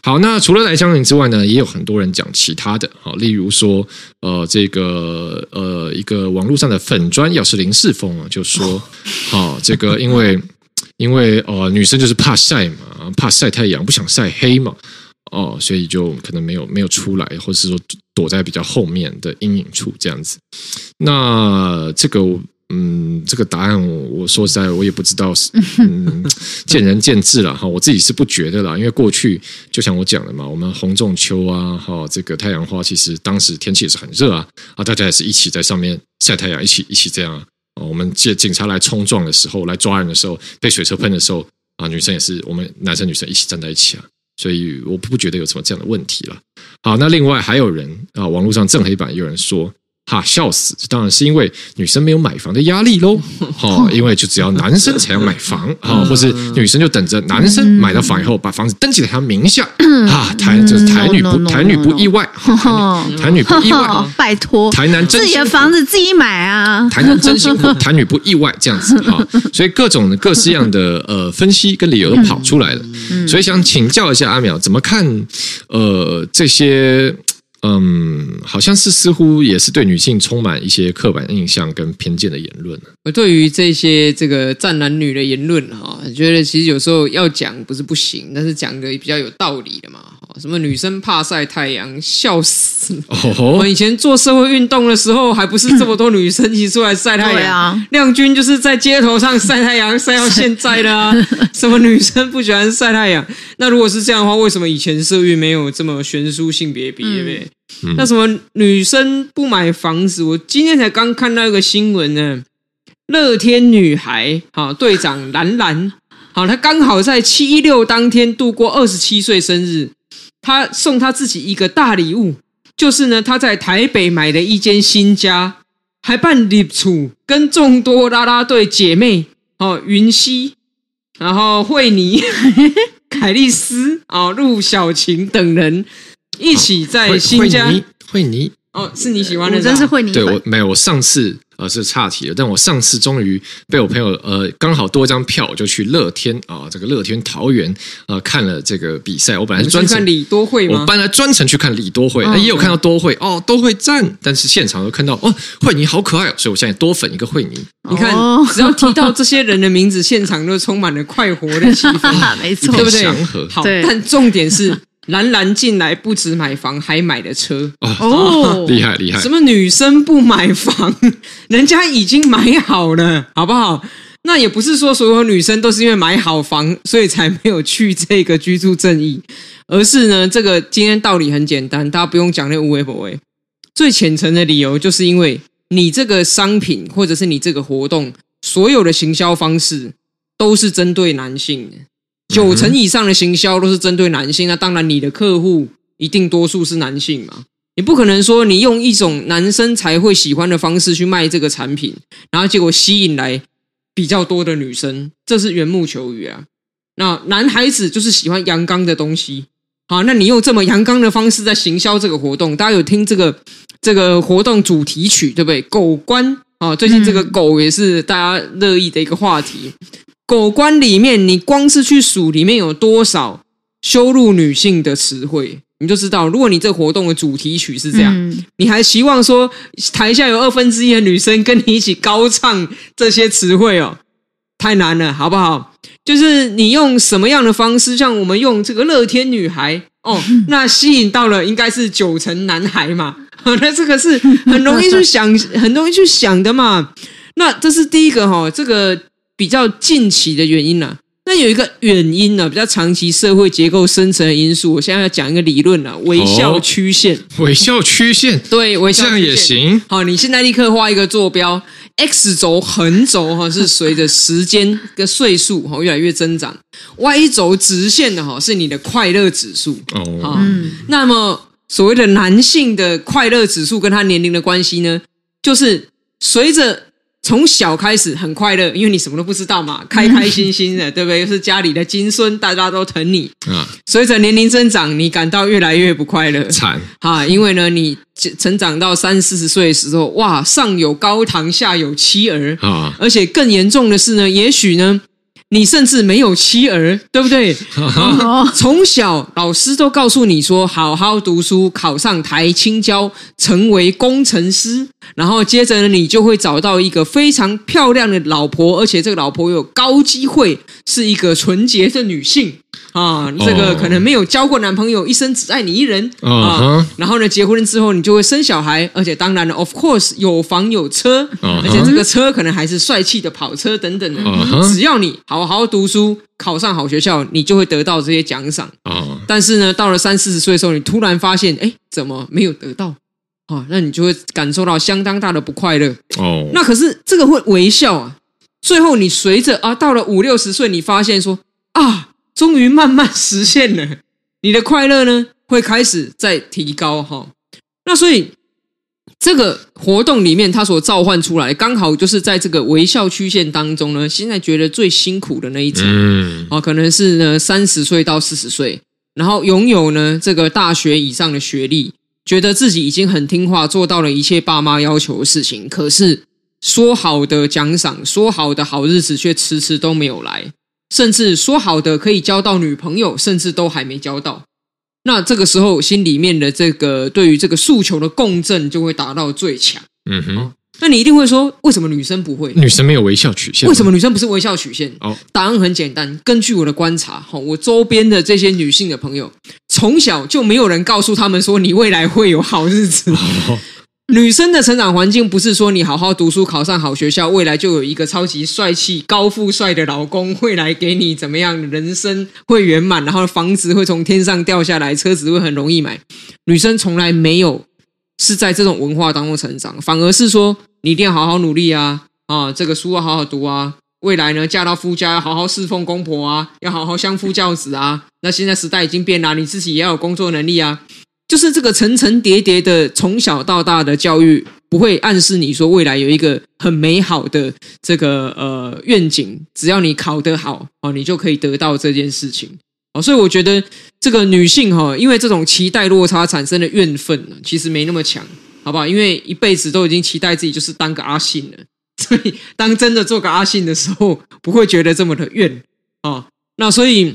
好，那除了赖香伶之外呢，也有很多人讲其他的。好，例如说，呃，这个呃，一个网络上的粉砖，要是林世峰啊，就说，好，这个因为因为呃，女生就是怕晒嘛，怕晒太阳，不想晒黑嘛。哦，所以就可能没有没有出来，或是说躲在比较后面的阴影处这样子。那这个嗯，这个答案我，我说实在，我也不知道，嗯，见仁见智了哈。我自己是不觉得啦，因为过去就像我讲的嘛，我们洪仲秋啊，哈，这个太阳花其实当时天气也是很热啊，啊，大家也是一起在上面晒太阳，一起一起这样啊。我们借警察来冲撞的时候，来抓人的时候，被水车喷的时候啊，女生也是我们男生女生一起站在一起啊。所以我不觉得有什么这样的问题了。好，那另外还有人啊，网络上正黑板有人说。哈，笑死！当然是因为女生没有买房的压力喽。哈，因为就只要男生才要买房，哈，或是女生就等着男生买了房以后把房子登记在他名下。啊，台就是台女不台女不意外，台女不意外。拜托，台男真心自己的房子自己买啊。台南真心台女不意外这样子哈，所以各种各式样的呃分析跟理由都跑出来了。所以想请教一下阿淼，怎么看呃这些？嗯，好像是似乎也是对女性充满一些刻板印象跟偏见的言论。我对于这些这个战男女的言论哈，觉得其实有时候要讲不是不行，但是讲的比较有道理的嘛。什么女生怕晒太阳，笑死！我们以前做社会运动的时候，还不是这么多女生一起出来晒太阳啊？亮君就是在街头上晒太阳晒到现在的啊！什么女生不喜欢晒太阳？那如果是这样的话，为什么以前社运没有这么悬殊性别比？对不对？那什么女生不买房子？我今天才刚看到一个新闻呢。乐天女孩啊队长兰兰好，她刚好在七一六当天度过二十七岁生日。她送他自己一个大礼物，就是呢，他在台北买了一间新家，还办礼处，跟众多啦啦队姐妹哦，云溪，然后惠妮、凯丽丝啊、陆小晴等人。一起在新家，惠妮，惠妮哦，是你喜欢的，我真是惠妮。对我没有，我上次呃是岔题了，但我上次终于被我朋友呃刚好多一张票，我就去乐天啊、呃，这个乐天桃园呃看了这个比赛。我本来是专程看李多惠吗？我本来专程去看李多惠，哦、也有看到多惠哦，多惠赞，但是现场又看到哦，惠妮好可爱哦，所以我现在多粉一个惠妮。你看，只要提到这些人的名字，现场都充满了快活的气氛，没错，对不对？祥和。好，但重点是。兰兰进来不止买房，还买了车哦，哦，厉害厉害！什么女生不买房？人家已经买好了，好不好？那也不是说所有女生都是因为买好房，所以才没有去这个居住正义，而是呢，这个今天道理很简单，大家不用讲那无为不为。最浅层的理由，就是因为你这个商品或者是你这个活动，所有的行销方式都是针对男性的。九成以上的行销都是针对男性，那当然你的客户一定多数是男性嘛。你不可能说你用一种男生才会喜欢的方式去卖这个产品，然后结果吸引来比较多的女生，这是缘木求鱼啊。那男孩子就是喜欢阳刚的东西，好，那你用这么阳刚的方式在行销这个活动，大家有听这个这个活动主题曲对不对？狗官啊，最近这个狗也是大家乐意的一个话题。狗官里面，你光是去数里面有多少羞辱女性的词汇，你就知道。如果你这活动的主题曲是这样，嗯、你还希望说台下有二分之一的女生跟你一起高唱这些词汇哦，太难了，好不好？就是你用什么样的方式，像我们用这个乐天女孩哦，那吸引到了应该是九成男孩嘛，那这个是很容易去想，很容易去想的嘛。那这是第一个哈、哦，这个。比较近期的原因呢、啊？那有一个原因呢、啊，比较长期社会结构深层的因素。我现在要讲一个理论了、啊，微笑曲线。哦、微笑曲线，对，微笑曲线，这样也行。好，你现在立刻画一个坐标，x 轴横轴哈是随着时间跟岁数哈越来越增长，y 轴直线的哈是你的快乐指数。哦，嗯，那么所谓的男性的快乐指数跟他年龄的关系呢，就是随着。从小开始很快乐，因为你什么都不知道嘛，开开心心的，对不对？又是家里的金孙，大家都疼你。啊，随着年龄增长，你感到越来越不快乐。惨啊！因为呢，你成长到三四十岁的时候，哇，上有高堂，下有妻儿啊，而且更严重的是呢，也许呢。你甚至没有妻儿，对不对？从小老师都告诉你说，好好读书，考上台青交，成为工程师，然后接着呢，你就会找到一个非常漂亮的老婆，而且这个老婆有高机会是一个纯洁的女性。啊，这个可能没有交过男朋友，一生只爱你一人啊。哦、然后呢，结婚之后你就会生小孩，而且当然了，of course 有房有车，哦、而且这个车可能还是帅气的跑车等等的。哦、只要你好好读书，考上好学校，你就会得到这些奖赏。哦、但是呢，到了三四十岁的时候，你突然发现，哎，怎么没有得到？啊，那你就会感受到相当大的不快乐。哦，那可是这个会微笑啊。最后你随着啊，到了五六十岁，你发现说啊。终于慢慢实现了，你的快乐呢会开始在提高哈。那所以这个活动里面，它所召唤出来，刚好就是在这个微笑曲线当中呢，现在觉得最辛苦的那一层，嗯，啊，可能是呢三十岁到四十岁，然后拥有呢这个大学以上的学历，觉得自己已经很听话，做到了一切爸妈要求的事情，可是说好的奖赏，说好的好日子，却迟迟都没有来。甚至说好的可以交到女朋友，甚至都还没交到。那这个时候，心里面的这个对于这个诉求的共振就会达到最强。嗯哼、哦，那你一定会说，为什么女生不会？女生没有微笑曲线？为什么女生不是微笑曲线？哦，答案很简单，根据我的观察，哈，我周边的这些女性的朋友，从小就没有人告诉他们说，你未来会有好日子。哦女生的成长环境不是说你好好读书考上好学校，未来就有一个超级帅气、高富帅的老公会来给你怎么样人生会圆满，然后房子会从天上掉下来，车子会很容易买。女生从来没有是在这种文化当中成长，反而是说你一定要好好努力啊啊，这个书要好好读啊，未来呢嫁到夫家要好好侍奉公婆啊，要好好相夫教子啊。那现在时代已经变了，你自己也要有工作能力啊。就是这个层层叠叠的从小到大的教育，不会暗示你说未来有一个很美好的这个呃愿景，只要你考得好哦，你就可以得到这件事情哦。所以我觉得这个女性哈，因为这种期待落差产生的怨愤，其实没那么强，好不好？因为一辈子都已经期待自己就是当个阿信了，所以当真的做个阿信的时候，不会觉得这么的怨哦。那所以。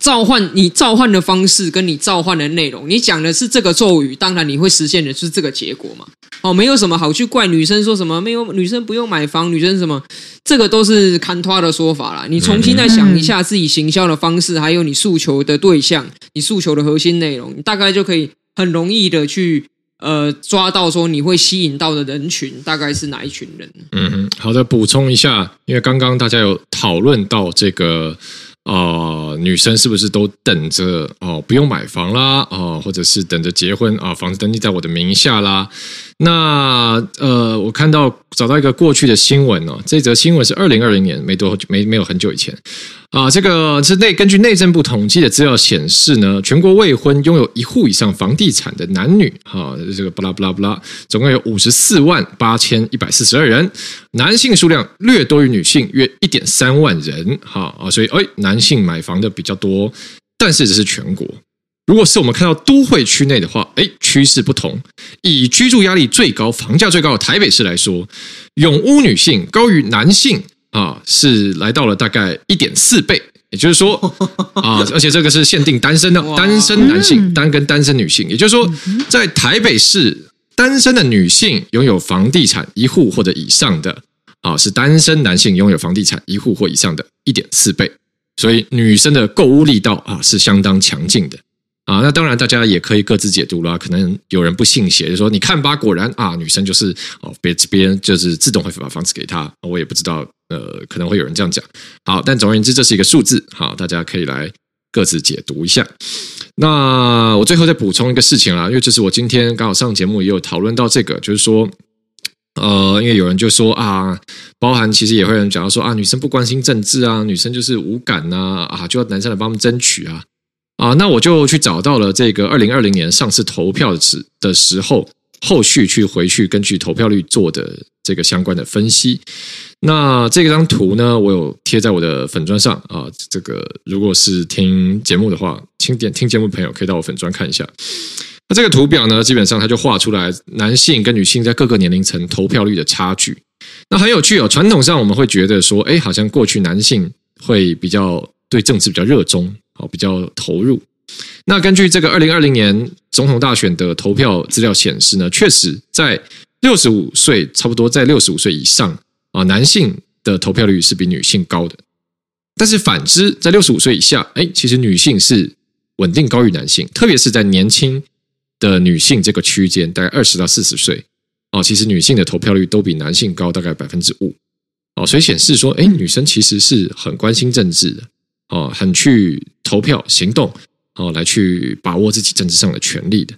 召唤你召唤的方式跟你召唤的内容，你讲的是这个咒语，当然你会实现的是这个结果嘛。哦，没有什么好去怪女生说什么没有女生不用买房，女生什么这个都是看拖的说法啦。你重新再想一下自己行销的方式，还有你诉求的对象，你诉求的核心内容，你大概就可以很容易的去呃抓到说你会吸引到的人群大概是哪一群人。嗯，好的，补充一下，因为刚刚大家有讨论到这个。啊、女生是不是都等着哦？不用买房啦，哦，或者是等着结婚啊？房子登记在我的名下啦。那呃，我看到找到一个过去的新闻哦，这则新闻是二零二零年，没多没没有很久以前啊。这个是内根据内政部统计的资料显示呢，全国未婚拥有一户以上房地产的男女，哈、这个巴拉巴拉巴拉，总共有五十四万八千一百四十二人，男性数量略多于女性约一点三万人，哈啊，所以哎，男性买房的比较多，但是这是全国。如果是我们看到都会区内的话，哎，趋势不同。以居住压力最高、房价最高的台北市来说，拥屋女性高于男性啊，是来到了大概一点四倍。也就是说啊，而且这个是限定单身的，单身男性单跟单身女性。也就是说，在台北市单身的女性拥有房地产一户或者以上的啊，是单身男性拥有房地产一户或以上的一点四倍。所以女生的购物力道啊是相当强劲的。啊，那当然，大家也可以各自解读啦。可能有人不信邪，就说你看吧，果然啊，女生就是哦，别别人就是自动会把房子给她。我也不知道，呃，可能会有人这样讲。好，但总而言之，这是一个数字，好，大家可以来各自解读一下。那我最后再补充一个事情啦，因为这是我今天刚好上节目也有讨论到这个，就是说，呃，因为有人就说啊，包含其实也会有人讲到说啊，女生不关心政治啊，女生就是无感呐，啊，就要男生来帮他们争取啊。啊，那我就去找到了这个二零二零年上次投票的时的时候，后续去回去根据投票率做的这个相关的分析。那这张图呢，我有贴在我的粉砖上啊。这个如果是听节目的话，听点听节目朋友可以到我粉砖看一下。那这个图表呢，基本上它就画出来男性跟女性在各个年龄层投票率的差距。那很有趣哦，传统上我们会觉得说，哎，好像过去男性会比较对政治比较热衷。好，比较投入。那根据这个二零二零年总统大选的投票资料显示呢，确实在六十五岁，差不多在六十五岁以上啊，男性的投票率是比女性高的。但是反之，在六十五岁以下，哎，其实女性是稳定高于男性，特别是在年轻的女性这个区间，大概二十到四十岁，哦，其实女性的投票率都比男性高大概百分之五，哦，所以显示说，哎，女生其实是很关心政治的，哦，很去投票行动，哦，来去把握自己政治上的权利的。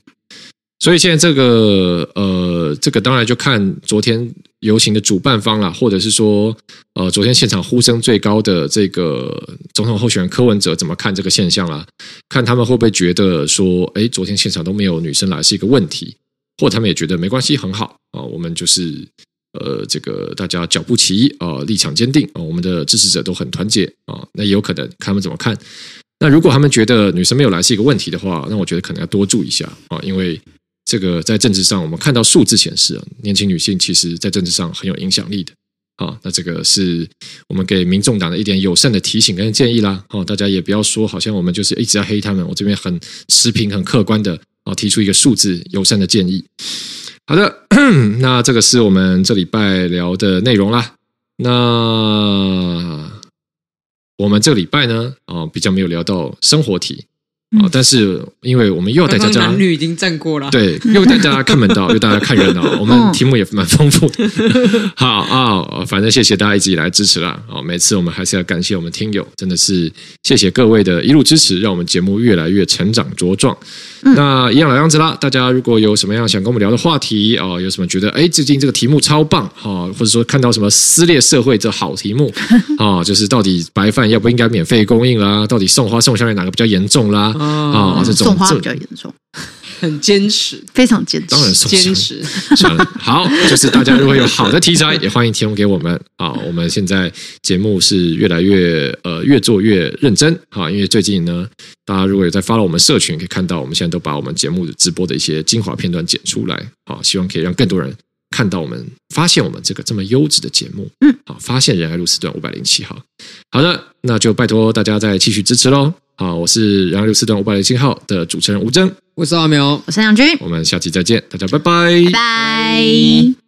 所以现在这个呃，这个当然就看昨天游行的主办方啦，或者是说呃，昨天现场呼声最高的这个总统候选人柯文哲怎么看这个现象啦？看他们会不会觉得说，哎，昨天现场都没有女生来是一个问题，或他们也觉得没关系，很好啊，我们就是呃，这个大家脚步齐啊，立场坚定啊，我们的支持者都很团结啊，那也有可能看他们怎么看。那如果他们觉得女生没有来是一个问题的话，那我觉得可能要多注意一下啊，因为。这个在政治上，我们看到数字显示啊，年轻女性其实在政治上很有影响力的啊。那这个是我们给民众党的一点友善的提醒跟建议啦。哦，大家也不要说好像我们就是一直在黑他们，我这边很持平、很客观的啊，提出一个数字友善的建议。好的，那这个是我们这礼拜聊的内容啦。那我们这礼拜呢，啊，比较没有聊到生活题。啊！但是因为我们又要带大家，男女已经站过了，对，又带大家看门道，又带大家看热闹。我们题目也蛮丰富的。好啊，反正谢谢大家一直以来支持啦。哦，每次我们还是要感谢我们听友，真的是谢谢各位的一路支持，让我们节目越来越成长茁壮。那一样老样子啦，大家如果有什么样想跟我们聊的话题啊，有什么觉得哎，最近这个题目超棒哈，或者说看到什么撕裂社会这好题目啊，就是到底白饭要不应该免费供应啦？到底送花送香烟哪个比较严重啦？啊，这种送花比较严重，很坚持，非常坚持，当然坚持。好，就是大家如果有好的题材，也欢迎提供给我们啊。我们现在节目是越来越呃越做越认真啊，因为最近呢，大家如果有在 follow 我们社群，可以看到我们现在都把我们节目的直播的一些精华片段剪出来啊，希望可以让更多人看到我们，发现我们这个这么优质的节目。嗯，好，发现仁爱路四段五百零七号。好的，那就拜托大家再继续支持喽。好，我是然后六四段五百零七号的主持人吴征，我是阿苗，我是杨军，我们下期再见，大家拜拜，拜拜。